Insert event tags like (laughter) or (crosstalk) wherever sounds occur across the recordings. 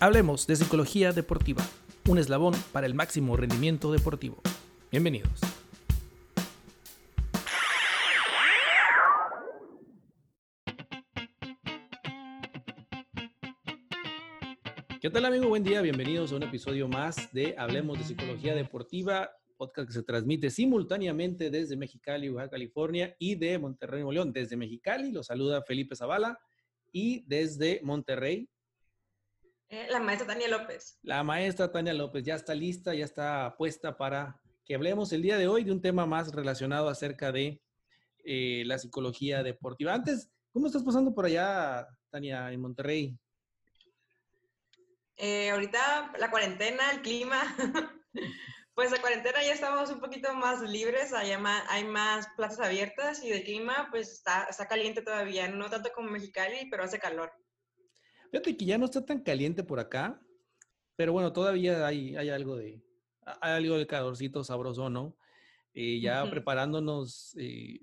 Hablemos de psicología deportiva, un eslabón para el máximo rendimiento deportivo. Bienvenidos. ¿Qué tal amigo? Buen día, bienvenidos a un episodio más de Hablemos de Psicología Deportiva, podcast que se transmite simultáneamente desde Mexicali, Baja California y de Monterrey, Nuevo León. Desde Mexicali lo saluda Felipe Zavala y desde Monterrey la maestra Tania López. La maestra Tania López ya está lista, ya está puesta para que hablemos el día de hoy de un tema más relacionado acerca de eh, la psicología deportiva. Antes, ¿cómo estás pasando por allá, Tania, en Monterrey? Eh, ahorita la cuarentena, el clima, (laughs) pues la cuarentena ya estamos un poquito más libres, hay más, hay más plazas abiertas y el clima pues está, está caliente todavía, no tanto como Mexicali, pero hace calor. Fíjate que ya no está tan caliente por acá, pero bueno, todavía hay, hay algo de hay algo de calorcito sabroso, ¿no? Eh, ya preparándonos, eh,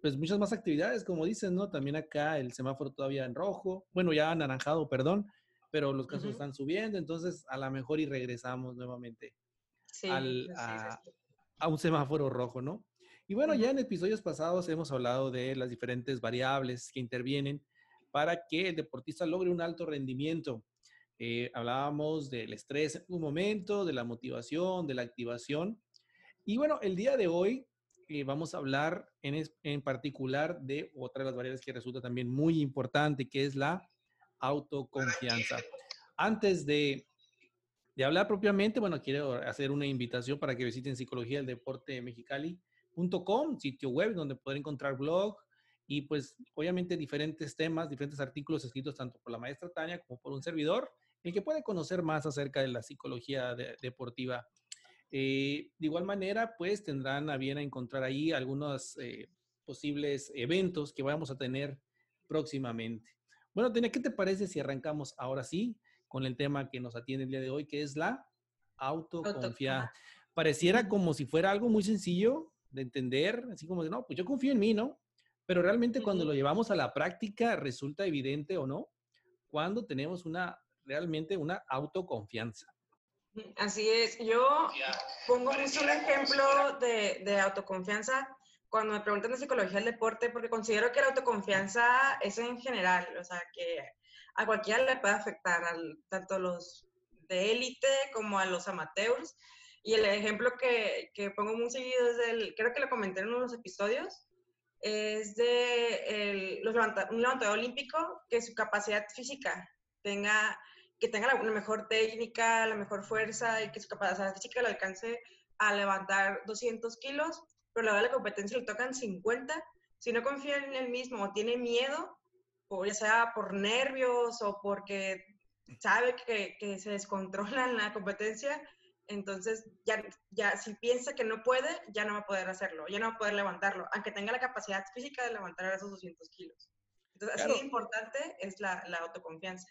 pues muchas más actividades, como dicen, ¿no? También acá el semáforo todavía en rojo, bueno, ya anaranjado, perdón, pero los casos están subiendo, entonces a lo mejor y regresamos nuevamente al, a, a, un semáforo rojo, ¿no? Y bueno, ya en episodios pasados hemos hablado de las diferentes variables que intervienen para que el deportista logre un alto rendimiento. Eh, hablábamos del estrés en un momento, de la motivación, de la activación. Y bueno, el día de hoy eh, vamos a hablar en, en, particular de otra de las variables que resulta también muy importante, que es la autoconfianza. Antes de, de hablar propiamente, bueno, quiero hacer una invitación para que visiten psicología del deporte mexicali.com, sitio web donde pueden encontrar blog, y pues obviamente diferentes temas, diferentes artículos escritos tanto por la maestra Tania como por un servidor, el que puede conocer más acerca de la psicología deportiva. Eh, de igual manera, pues tendrán a bien encontrar ahí algunos eh, posibles eventos que vamos a tener próximamente. Bueno, Tania, ¿qué te parece si arrancamos ahora sí con el tema que nos atiende el día de hoy, que es la autoconfianza? Pareciera como si fuera algo muy sencillo de entender, así como de, no, pues yo confío en mí, ¿no? Pero realmente cuando lo llevamos a la práctica resulta evidente o no, cuando tenemos una realmente una autoconfianza. Así es. Yo pongo mucho un ejemplo de, de, autoconfianza cuando me preguntan de psicología del deporte, porque considero que la autoconfianza es en general, o sea, que a cualquiera le puede afectar, al, tanto a los de élite como a los amateurs. Y el ejemplo que, que pongo muy seguido es el, creo que lo comenté en uno de los episodios, es de el, los un levantador olímpico que su capacidad física tenga, que tenga la, mejor técnica, la mejor fuerza y que su capacidad física le alcance a levantar 200 kilos, pero la de la competencia le tocan 50. Si no confía en él mismo o tiene miedo, o ya sea por nervios o porque sabe que, que se descontrola en la competencia, entonces, ya, ya si piensa que no puede, ya no va a poder hacerlo, ya no va a poder levantarlo, aunque tenga la capacidad física de levantar esos 200 kilos. Entonces, así de importante es la, la, autoconfianza.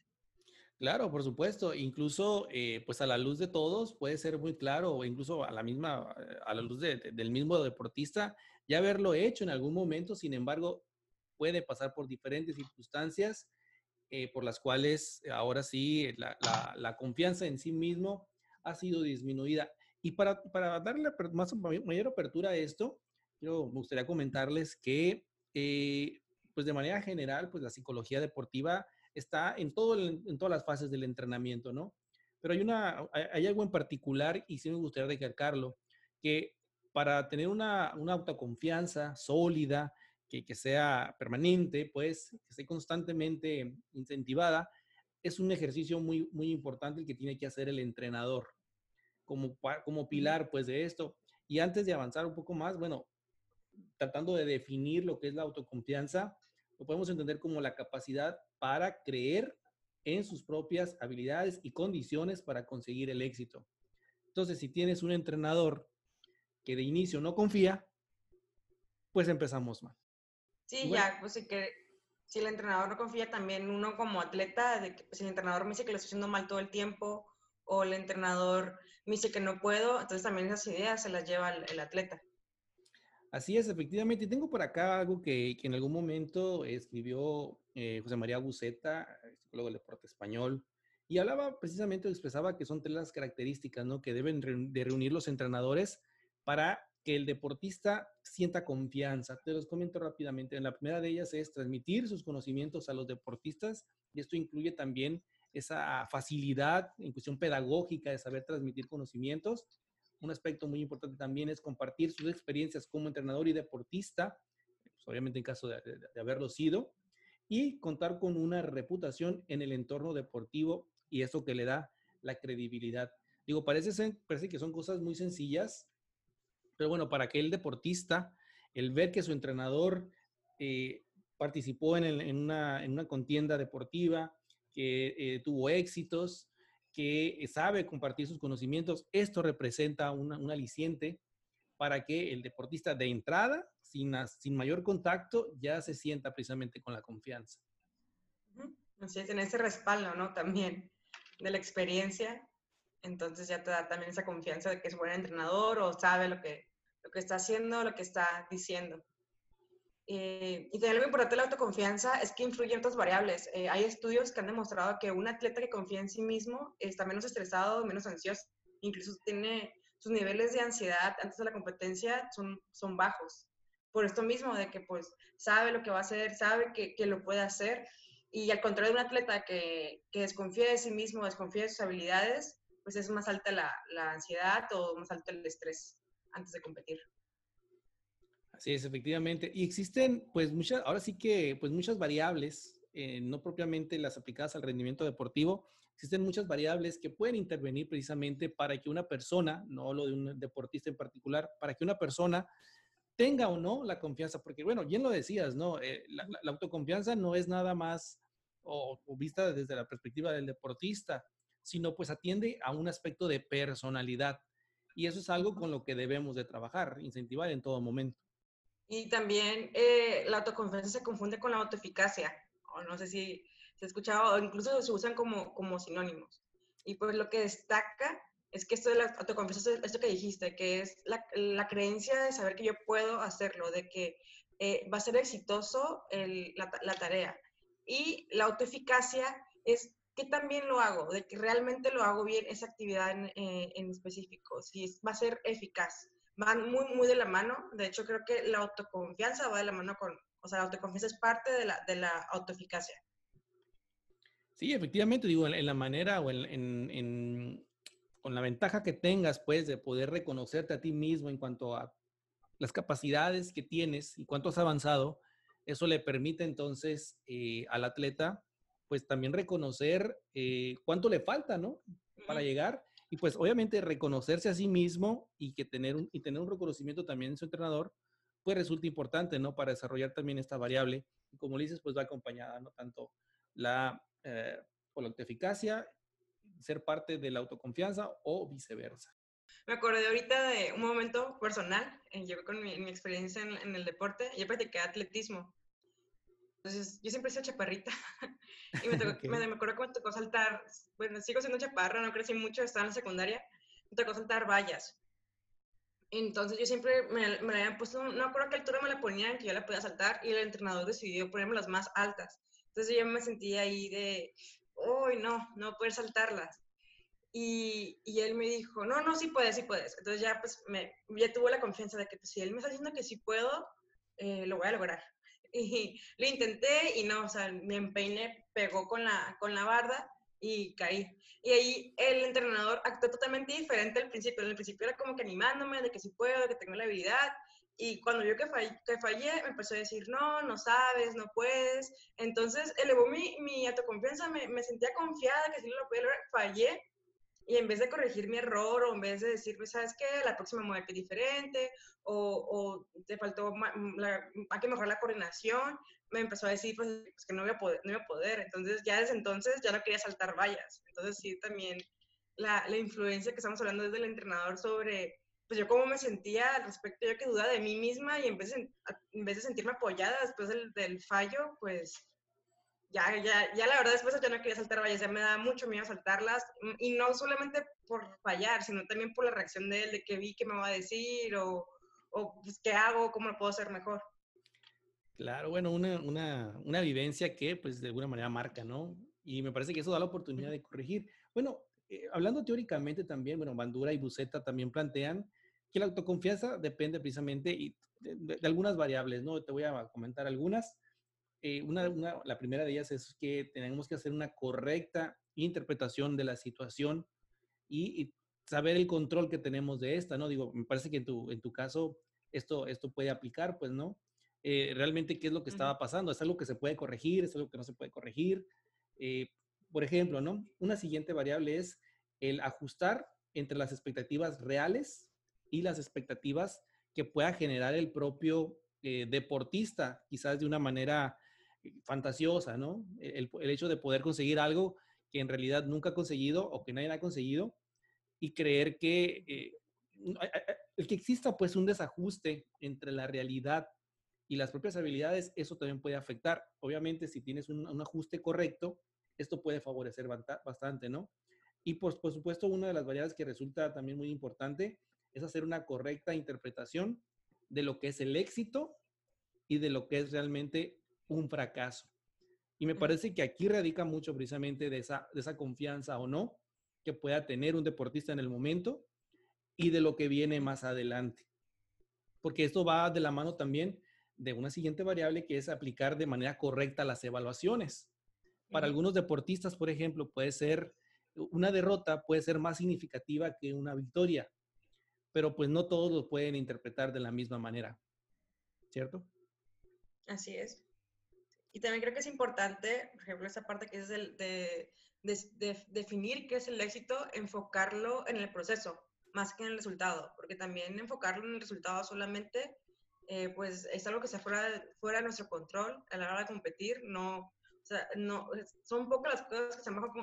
Claro, por supuesto. Incluso, eh, pues a la luz de todos puede ser muy claro, o incluso a la misma, a la luz de, del mismo deportista, ya haberlo hecho en algún momento. Sin embargo, puede pasar por diferentes circunstancias eh, por las cuales ahora sí la, la, la confianza en sí mismo ha sido disminuida. Y para, para darle más, mayor apertura a esto, yo me gustaría comentarles que, eh, pues de manera general, pues la psicología deportiva está en, todo en todas las fases del entrenamiento, ¿no? Pero hay, una, hay algo en particular, y sí me gustaría recalcarlo, que para tener una, una autoconfianza sólida, que, que, sea permanente, pues, que esté constantemente incentivada, es un ejercicio muy, muy importante el que tiene que hacer el entrenador como, como pilar pues de esto. Y antes de avanzar un poco más, bueno, tratando de definir lo que es la autoconfianza, lo podemos entender como la capacidad para creer en sus propias habilidades y condiciones para conseguir el éxito. Entonces, si tienes un entrenador que de inicio no confía, pues empezamos mal. Sí, ya, pues sí que si el entrenador no confía, también uno como atleta, de que, pues, el entrenador me dice que lo estoy haciendo mal todo el tiempo, o el entrenador me dice que no puedo, entonces también esas ideas se las lleva el, atleta. Así es, efectivamente. Y tengo por acá algo que, que en algún momento escribió eh, José María Buceta, psicólogo del deporte español, Y hablaba precisamente, expresaba que son tres las características, ¿no? Que deben de reunir los entrenadores para que el deportista sienta confianza. Te los comento rápidamente. La primera de ellas es transmitir sus conocimientos a los deportistas y esto incluye también esa facilidad en cuestión pedagógica de saber transmitir conocimientos. Un aspecto muy importante también es compartir sus experiencias como entrenador y deportista, pues, obviamente en caso de, haberlo sido, y contar con una reputación en el entorno deportivo y eso que le da la credibilidad. Digo, parece, parece que son cosas muy sencillas, pero bueno, para que el deportista, el ver que su entrenador eh, participó en, una, contienda deportiva, que eh, tuvo éxitos, que sabe compartir sus conocimientos, esto representa un aliciente para que el deportista de entrada, sin, sin mayor contacto, ya se sienta precisamente con la confianza. Así es, en ese respaldo, ¿no? También de la experiencia, entonces ya te da también esa confianza de que es buen entrenador o sabe lo que, lo que está haciendo, lo que está diciendo. Eh, y algo importante de la autoconfianza es que influye en otras variables. Eh, hay estudios que han demostrado que un atleta que confía en sí mismo está menos estresado, menos ansioso, incluso tiene sus niveles de ansiedad antes de la competencia son, son bajos. Por esto mismo, de que pues sabe lo que va a hacer, sabe que, que lo puede hacer. Y al contrario de un atleta que, que, desconfía de sí mismo, desconfía de sus habilidades, pues es más alta la, la ansiedad o más alto el estrés antes de competir. Así es, efectivamente. Y existen, pues, muchas, ahora sí que, pues, muchas variables, eh, no propiamente las aplicadas al rendimiento deportivo, existen muchas variables que pueden intervenir precisamente para que una persona, no lo de un deportista en particular, para que una persona tenga o no la confianza, porque bueno, bien lo decías, ¿no? Eh, la, autoconfianza no es nada más o, vista desde la perspectiva del deportista, sino pues atiende a un aspecto de personalidad. Y eso es algo con lo que debemos de trabajar, incentivar en todo momento. Y también eh, la autoconfianza se confunde con la autoeficacia, o no sé si se ha escuchado, o incluso se usan como, como sinónimos. Y pues lo que destaca es que esto de la autoconfianza es esto que dijiste, que es la, la creencia de saber que yo puedo hacerlo, de que eh, va a ser exitoso la, la, tarea. Y la autoeficacia es que también lo hago, de que realmente lo hago bien esa actividad en, eh, en específico, si va a ser eficaz van muy, muy de la mano. De hecho, creo que la autoconfianza va de la mano con, o sea, la autoconfianza es parte de la, de la autoeficacia. Sí, efectivamente, digo, en, la manera o en, en, con la ventaja que tengas, pues, de poder reconocerte a ti mismo en cuanto a las capacidades que tienes y cuánto has avanzado, eso le permite entonces eh, al atleta, pues, también reconocer eh, cuánto le falta, ¿no? Para llegar y pues obviamente reconocerse a sí mismo y, que tener un, y tener un reconocimiento también en su entrenador, pues resulta importante, ¿no? Para desarrollar también esta variable. Y como dices, pues va acompañada, ¿no? Tanto la, eh, la autoeficacia, ser parte de la autoconfianza o viceversa. Me acordé ahorita de un momento personal, eh, yo con mi, experiencia en, en, el deporte, yo practiqué atletismo entonces, yo siempre he sido chaparrita. (laughs) y me, tocó, me, acuerdo cuando me tocó saltar, bueno, sigo siendo chaparra, no crecí mucho, estaba en la secundaria, me tocó saltar vallas. Entonces yo siempre me, me la habían puesto, no acuerdo a qué altura me la ponían, que yo la podía saltar, y el entrenador decidió ponerme las más altas. Entonces yo me sentía ahí de, uy, no, no poder saltarlas. Y, y, él me dijo, no, no, sí puedes, sí puedes. Entonces ya pues me, ya tuvo la confianza de que pues, si él me está diciendo que sí puedo, eh, lo voy a lograr y lo intenté y no, o sea, me empeiné, pegó con la, con la barda y caí. Y ahí el entrenador actuó totalmente diferente al principio. En el principio era como que animándome de que sí puedo, de que tengo la habilidad. Y cuando vio que, fallé, que fallé, me empezó a decir, no, no sabes, no puedes. Entonces elevó mi, mi autoconfianza, me, me sentía confiada que sí lo podía lograr. Fallé y en vez de corregir mi error o en vez de decirme, ¿sabes qué? La próxima muerte es diferente o, o, te faltó, la, hay que mejorar la coordinación, me empezó a decir pues, pues, que no voy a, poder, no voy a poder. Entonces ya desde entonces ya no quería saltar vallas. Entonces sí, también la, la influencia que estamos hablando desde el entrenador sobre, pues yo cómo me sentía al respecto, yo que dudaba de mí misma y en vez de, en vez de sentirme apoyada después del, del fallo, pues ya, ya, ya la verdad después ya no quería saltar vallas, ya me da mucho miedo saltarlas, mm, y no solamente por fallar, sino también por la reacción de él, de que vi que me va a decir, o, o pues, qué hago, cómo lo puedo hacer mejor. Claro, bueno, una, una, una, vivencia que pues de alguna manera marca, ¿no? Y me parece que eso da la oportunidad de corregir. Bueno, eh, hablando teóricamente también, bueno, Bandura y Buceta también plantean que la autoconfianza depende precisamente de, algunas variables, ¿no? Te voy a comentar algunas. Eh, una, la primera de ellas es que tenemos que hacer una correcta interpretación de la situación y, saber el control que tenemos de esta, ¿no? Digo, me parece que en tu, en tu caso esto, esto puede aplicar, pues, ¿no? Eh, realmente qué es lo que estaba pasando, es algo que se puede corregir, es algo que no se puede corregir. Eh, por ejemplo, ¿no? Una siguiente variable es el ajustar entre las expectativas reales y las expectativas que pueda generar el propio eh, deportista, quizás de una manera fantasiosa, ¿no? El, hecho de poder conseguir algo que en realidad nunca ha conseguido o que nadie ha conseguido y creer que el que exista pues un desajuste entre la realidad y las propias habilidades, eso también puede afectar. Obviamente, si tienes un, ajuste correcto, esto puede favorecer bastante, ¿no? Y por, por, supuesto, una de las variables que resulta también muy importante es hacer una correcta interpretación de lo que es el éxito y de lo que es realmente un fracaso. Y me parece que aquí radica mucho precisamente de esa, de esa confianza o no que pueda tener un deportista en el momento y de lo que viene más adelante. Porque esto va de la mano también de una siguiente variable que es aplicar de manera correcta las evaluaciones. Para algunos deportistas, por ejemplo, puede ser una derrota puede ser más significativa que una victoria, pero pues no todos lo pueden interpretar de la misma manera, ¿cierto? Así es. Y también creo que es importante, por ejemplo, esa parte que es el de, definir qué es el éxito, enfocarlo en el proceso más que en el resultado, porque también enfocarlo en el resultado solamente eh, pues es algo que está fuera, fuera de nuestro control a la hora de competir. No, o sea, no, son pocas las cosas que están bajo,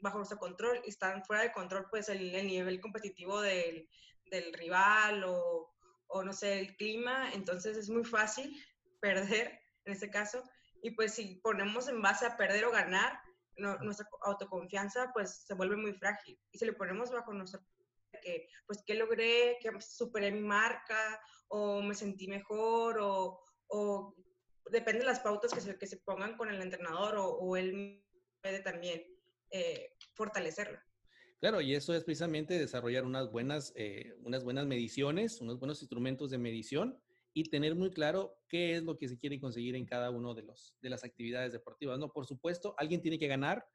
bajo, nuestro control y están fuera de control, pues el, el nivel competitivo del, del rival o, o, no sé, el clima. Entonces es muy fácil (laughs) perder en este caso. Y pues si ponemos en base a perder o ganar, nuestra autoconfianza pues se vuelve muy frágil. Y si le ponemos bajo nuestro que pues que logré, que superé mi marca o me sentí mejor o, o depende de las pautas que se, que se pongan con el entrenador o, o él puede también eh, fortalecerla. Claro, y eso es precisamente desarrollar unas buenas, eh, unas buenas mediciones, unos buenos instrumentos de medición y tener muy claro qué es lo que se quiere conseguir en cada uno de, los, de las actividades deportivas. No, por supuesto, alguien tiene que ganar,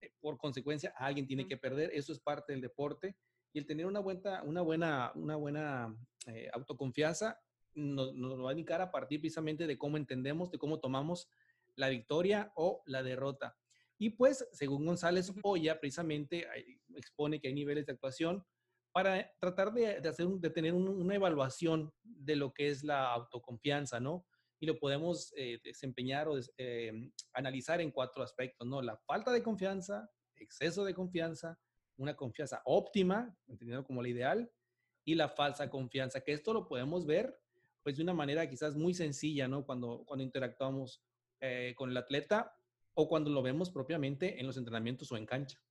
eh, por consecuencia, alguien tiene que perder, eso es parte del deporte y el tener una buena, una buena, una buena eh, autoconfianza nos, nos, va a indicar a partir precisamente de cómo entendemos, de cómo tomamos la victoria o la derrota. Y pues, según González Oya, precisamente expone que hay niveles de actuación para tratar de, hacer, de tener una evaluación de lo que es la autoconfianza, ¿no? Y lo podemos eh, desempeñar o eh, analizar en cuatro aspectos, ¿no? La falta de confianza, exceso de confianza, una confianza óptima, entendido como la ideal, y la falsa confianza, que esto lo podemos ver pues de una manera quizás muy sencilla, ¿no? Cuando, cuando interactuamos eh, con el atleta o cuando lo vemos propiamente en los entrenamientos o en cancha.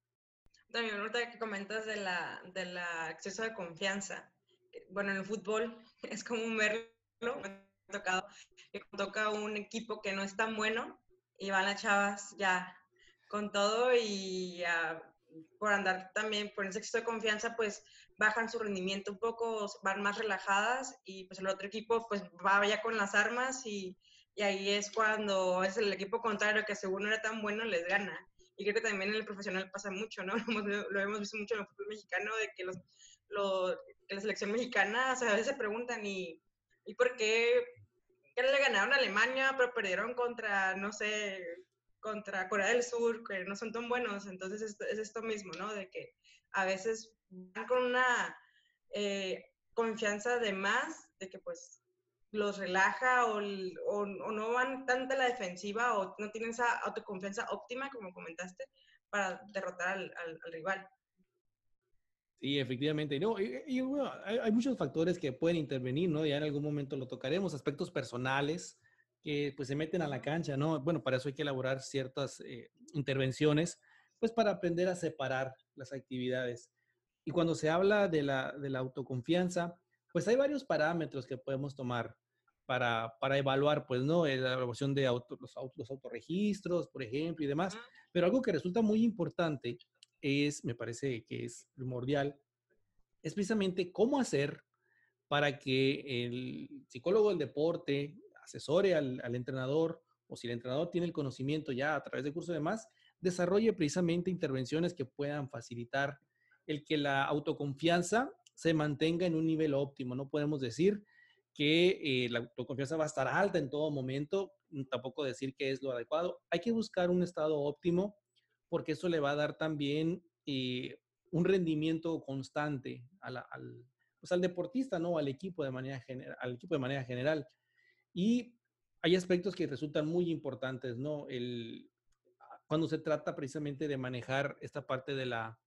También ahorita que comentas de la, de la exceso de confianza. Bueno, en el fútbol (laughs) es común verlo, me ha tocado, que toca un equipo que no es tan bueno y van las chavas ya con todo y a por andar también por ese exceso de confianza, pues bajan su rendimiento un poco, van más relajadas y pues el otro equipo pues va ya con las armas y, y ahí es cuando es el equipo contrario que según no era tan bueno les gana. Y creo que también en el profesional pasa mucho, ¿no? (laughs) Lo hemos visto mucho en el fútbol mexicano de que los, la selección mexicana, o sea, a veces se preguntan y, ¿y por qué, qué le ganaron a Alemania pero perdieron contra, no sé, contra Corea del Sur, que no son tan buenos. Entonces es, esto mismo, ¿no? De que a veces van con una eh, confianza de más, de que pues los relaja o, o, no van tanto a la defensiva o no tienen esa autoconfianza óptima, como comentaste, para derrotar al, al, rival. Sí, efectivamente. No, y, bueno, hay, hay, muchos factores que pueden intervenir, ¿no? Ya en algún momento lo tocaremos, aspectos personales, que pues se meten a la cancha, ¿no? Bueno, para eso hay que elaborar ciertas eh, intervenciones, pues para aprender a separar las actividades. Y cuando se habla de la, de la autoconfianza, pues hay varios parámetros que podemos tomar. para, para evaluar, pues, ¿no? La evaluación de auto, los, autos, los autorregistros, por ejemplo, y demás. Pero algo que resulta muy importante es, me parece que es primordial, es precisamente cómo hacer para que el psicólogo del deporte asesore al, al entrenador o si el entrenador tiene el conocimiento ya a través del curso de más, desarrolle precisamente intervenciones que puedan facilitar el que la autoconfianza se mantenga en un nivel óptimo. No podemos decir que eh, la autoconfianza va a estar alta en todo momento, tampoco decir que es lo adecuado. Hay que buscar un estado óptimo porque eso le va a dar también eh, un rendimiento constante al, pues al deportista, ¿no? Al equipo de manera general, al equipo de manera general. Y hay aspectos que resultan muy importantes, ¿no? El, cuando se trata precisamente de manejar esta parte de la,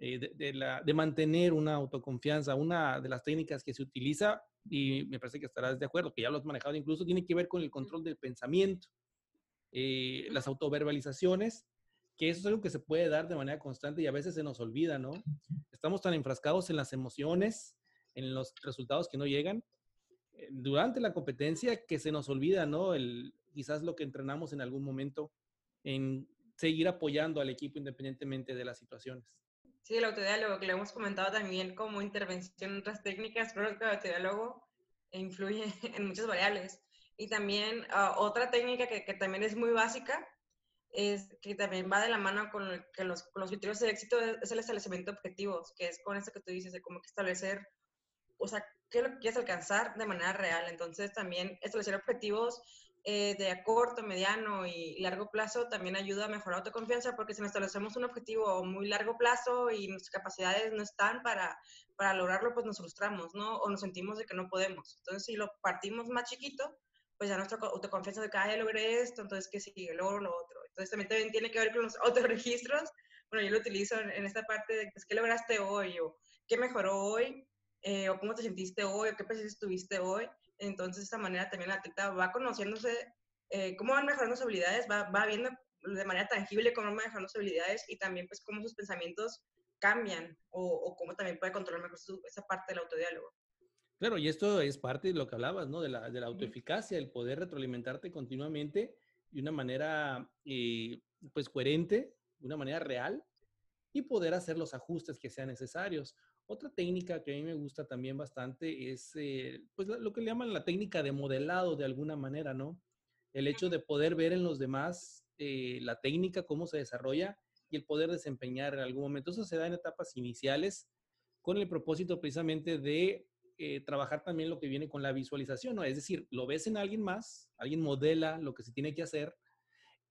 eh, de, la, de mantener una autoconfianza, una de las técnicas que se utiliza, y me parece que estarás de acuerdo, que ya lo has manejado incluso, tiene que ver con el control del pensamiento, eh, las autoverbalizaciones, que eso es algo que se puede dar de manera constante y a veces se nos olvida, ¿no? Estamos tan enfrascados en las emociones, en los resultados que no llegan, eh, durante la competencia que se nos olvida, ¿no? El, quizás lo que entrenamos en algún momento en seguir apoyando al equipo independientemente de las situaciones. Sí, el autodiálogo, que lo hemos comentado también como intervención en otras técnicas, pero el autodiálogo influye (laughs) en muchas variables. Y también ah, otra técnica que, que, también es muy básica, es que también va de la mano con que los, con los criterios de éxito, es el establecimiento de objetivos, que es con eso que tú dices, de cómo que establecer, o sea, qué es lo que quieres alcanzar de manera real. Entonces también establecer objetivos eh, de corto, mediano y largo plazo también ayuda a mejorar autoconfianza porque si nos establecemos un objetivo a muy largo plazo y nuestras capacidades no están para, para lograrlo, pues nos frustramos, ¿no? O nos sentimos de que no podemos. Entonces, si lo partimos más chiquito, pues ya nuestra autoconfianza de que, ah, ya logré esto, entonces, ¿qué sigue? Logro lo otro. Entonces, también, también tiene que ver con los (laughs) autorregistros. Bueno, yo lo utilizo en, esta parte de, pues, ¿qué lograste hoy? O ¿qué mejoró hoy? Eh, o cómo te sentiste hoy, o qué precios tuviste hoy. Entonces, de esta manera también la atleta va conociéndose eh, cómo van mejorando sus habilidades, va, va viendo de manera tangible cómo van mejorando sus habilidades y también pues cómo sus pensamientos cambian o, o cómo también puede controlar mejor esa parte del autodiálogo. Claro, y esto es parte de lo que hablabas, ¿no? De la, de la autoeficacia, el poder retroalimentarte continuamente de una manera, eh, pues, coherente, de una manera real y poder hacer los ajustes que sean necesarios. Otra técnica que a mí me gusta también bastante es, eh, pues, lo que le llaman la técnica de modelado de alguna manera, ¿no? El hecho de poder ver en los demás eh, la técnica, cómo se desarrolla y el poder desempeñar en algún momento. Eso se da en etapas iniciales con el propósito precisamente de eh, trabajar también lo que viene con la visualización, ¿no? Es decir, lo ves en alguien más, alguien modela lo que se tiene que hacer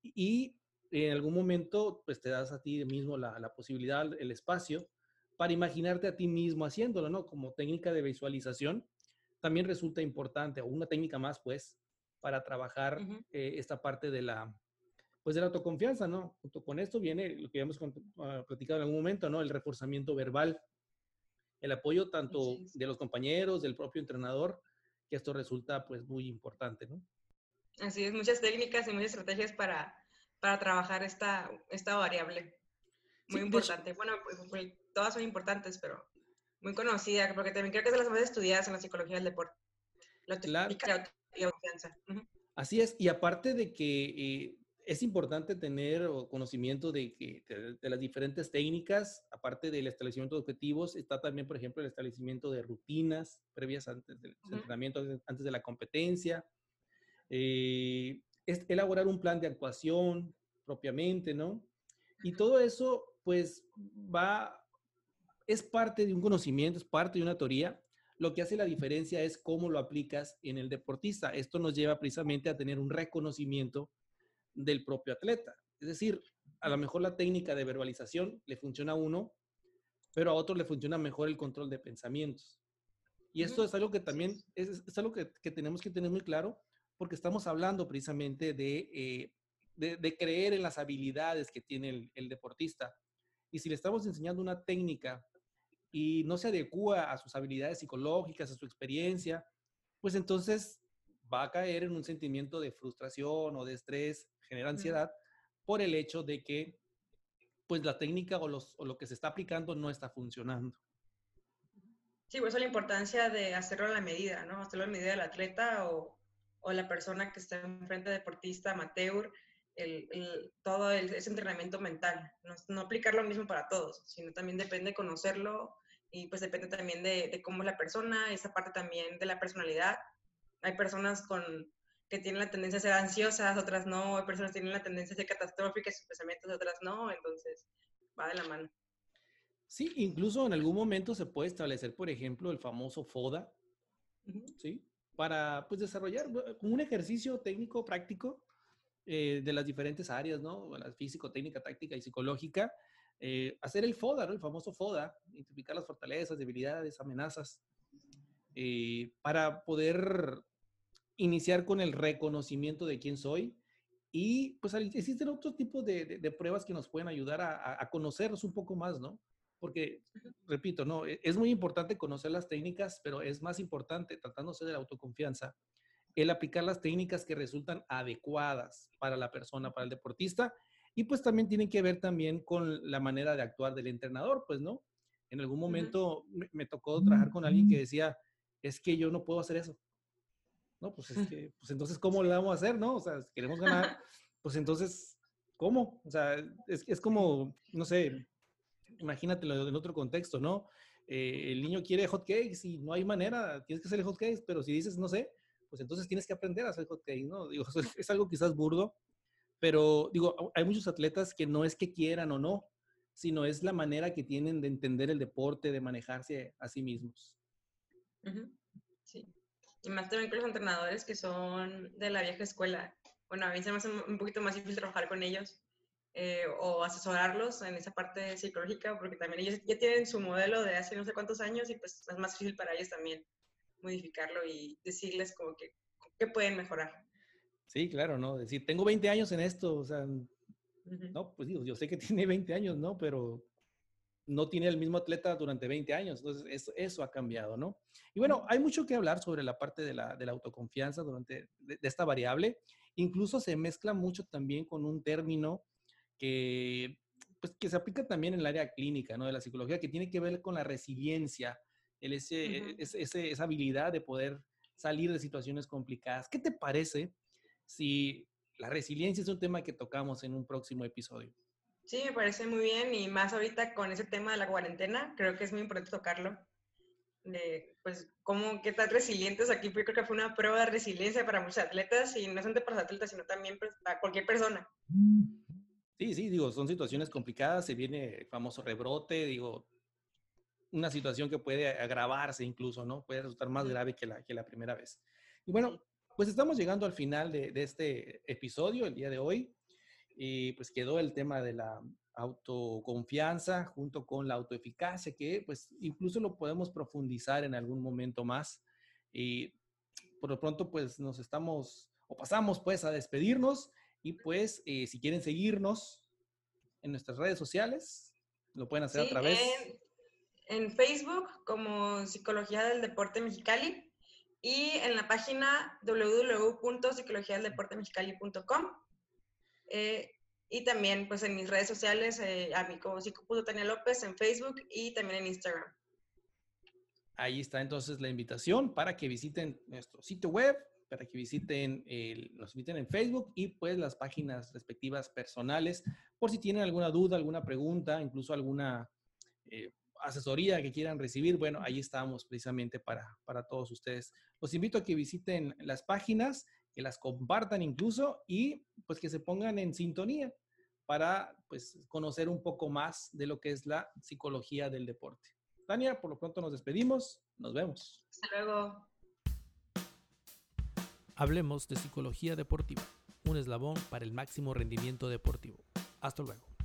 y en algún momento pues te das a ti mismo la, la posibilidad, el espacio para imaginarte a ti mismo haciéndolo, ¿no? Como técnica de visualización, también resulta importante, o una técnica más, pues, para trabajar eh, esta parte de la, pues, de la autoconfianza, ¿no? Junto con esto viene lo que habíamos ah, platicado en algún momento, ¿no? El reforzamiento verbal, el apoyo tanto de los compañeros, del propio entrenador, que esto resulta, pues, muy importante, ¿no? Así es, muchas técnicas y muchas estrategias para, para trabajar esta, esta variable. Muy importante. Bueno, pues, pues, todas son importantes, pero muy conocida, porque también creo que es de las más estudiadas en la psicología del deporte. La claro. y la confianza. Así es, y aparte de que eh, es importante tener conocimiento de, que, de, las diferentes técnicas, aparte del establecimiento de objetivos, está también, por ejemplo, el establecimiento de rutinas previas antes del entrenamiento, antes de la competencia, eh, es elaborar un plan de actuación propiamente, ¿no? Y todo eso, pues, va es parte de un conocimiento, es parte de una teoría. Lo que hace la diferencia es cómo lo aplicas en el deportista. Esto nos lleva precisamente a tener un reconocimiento del propio atleta. Es decir, a lo mejor la técnica de verbalización le funciona a uno, pero a otro le funciona mejor el control de pensamientos. Y esto es algo que también es, algo que, tenemos que tener muy claro porque estamos hablando precisamente de, eh, de, creer en las habilidades que tiene el, el, deportista. Y si le estamos enseñando una técnica y no se adecua a sus habilidades psicológicas, a su experiencia, pues entonces va a caer en un sentimiento de frustración o de estrés, genera ansiedad por el hecho de que pues la técnica o, los, o lo que se está aplicando no está funcionando. Sí, por eso la importancia de hacerlo a la medida, ¿no? Hacerlo a la medida del atleta o, o la persona que está enfrente deportista, amateur, el, todo ese entrenamiento mental. No, no, aplicar lo mismo para todos, sino también depende de conocerlo y pues depende también de, de cómo es la persona, esa parte también de la personalidad. Hay personas con, que tienen la tendencia a ser ansiosas, otras no, hay personas que tienen la tendencia a ser catastróficas, sus pensamientos, otras no, entonces va de la mano. Sí, incluso en algún momento se puede establecer, por ejemplo, el famoso FODA, ¿sí? Para pues desarrollar un ejercicio técnico práctico eh, de las diferentes áreas, ¿no? La físico, técnica, táctica y psicológica. Eh, hacer el FODA, ¿no? El famoso FODA, identificar las fortalezas, debilidades, amenazas, eh, para poder iniciar con el reconocimiento de quién soy. Y pues existen otros tipos de, de, pruebas que nos pueden ayudar a, a, conocernos un poco más, ¿no? Porque, repito, no, e, es muy importante conocer las técnicas, pero es más importante, tratándose de la autoconfianza, el aplicar las técnicas que resultan adecuadas para la persona, para el deportista, y pues también tienen que ver también con la manera de actuar del entrenador, pues, ¿no? En algún momento me, me, tocó trabajar con alguien que decía, es que yo no puedo hacer eso. No, pues es (laughs) que, pues entonces, ¿cómo le vamos a hacer, no? O sea, si queremos ganar, (laughs) pues entonces, ¿cómo? O sea, es, es como, no sé, imagínatelo en otro contexto, ¿no? Eh, el niño quiere hot cakes y no hay manera, tienes que hacer hot cakes, pero si dices, no sé, pues entonces tienes que aprender a hacer hot cakes, ¿no? Digo, (laughs) es algo quizás burdo, pero digo, hay muchos atletas que no es que quieran o no, sino es la manera que tienen de entender el deporte, de manejarse a sí mismos. Sí. Y más también con los entrenadores que son de la vieja escuela. Bueno, a mí se me hace un poquito más difícil trabajar con ellos eh, o asesorarlos en esa parte psicológica, porque también ellos ya tienen su modelo de hace no sé cuántos años y pues es más difícil para ellos también modificarlo y decirles como que, que pueden mejorar. Sí, claro, ¿no? Decir, tengo 20 años en esto, o sea, no, pues digo, yo sé que (laughs) tiene 20 años, ¿no? Pero no tiene el mismo atleta durante 20 años, entonces eso, eso ha cambiado, ¿no? Y bueno, hay mucho que hablar sobre la parte de la, de la autoconfianza durante de, de, esta variable, incluso se mezcla mucho también con un término que, pues, que se aplica también en el área clínica, ¿no? De la psicología, que tiene que ver con la resiliencia, el ese, ese, esa habilidad de poder salir de situaciones complicadas. ¿Qué te parece si la resiliencia es un tema que tocamos en un próximo episodio? Sí, me parece muy bien y más ahorita con ese tema de la cuarentena, creo que es muy importante tocarlo. De, pues, cómo, qué tan resilientes aquí, yo creo que fue una prueba de resiliencia para muchos atletas y no solamente para los atletas, sino también pues, para cualquier persona. Sí, sí, digo, son situaciones complicadas, se viene el famoso rebrote, digo, una situación que puede agravarse incluso, ¿no? Puede resultar más grave que la, que la primera vez. Y bueno, pues estamos llegando al final de, de este episodio, el día de hoy, y pues quedó el tema de la autoconfianza junto con la autoeficacia, que pues incluso lo podemos profundizar en algún momento más. Y por lo pronto pues nos estamos o pasamos pues a despedirnos y pues, eh, si quieren seguirnos en nuestras redes sociales, lo pueden hacer a través. En, Facebook como Psicología del Deporte Mexicali y en la página www.psicologiadeldeportemexicali.com. Eh, y también pues en mis redes sociales, eh, a mí como Tania López en Facebook y también en Instagram. Ahí está entonces la invitación para que visiten nuestro sitio web, para que visiten, el, nos visiten en Facebook y pues las páginas respectivas personales por si tienen alguna duda, alguna pregunta, incluso alguna eh, asesoría que quieran recibir. Bueno, ahí estamos precisamente para, para todos ustedes. Los invito a que visiten las páginas, que las compartan incluso y pues que se pongan en sintonía para pues conocer un poco más de lo que es la psicología del deporte. Tania, por lo pronto nos despedimos. Nos vemos. Hasta luego. Hablemos de psicología deportiva, un eslabón para el máximo rendimiento deportivo. Hasta luego.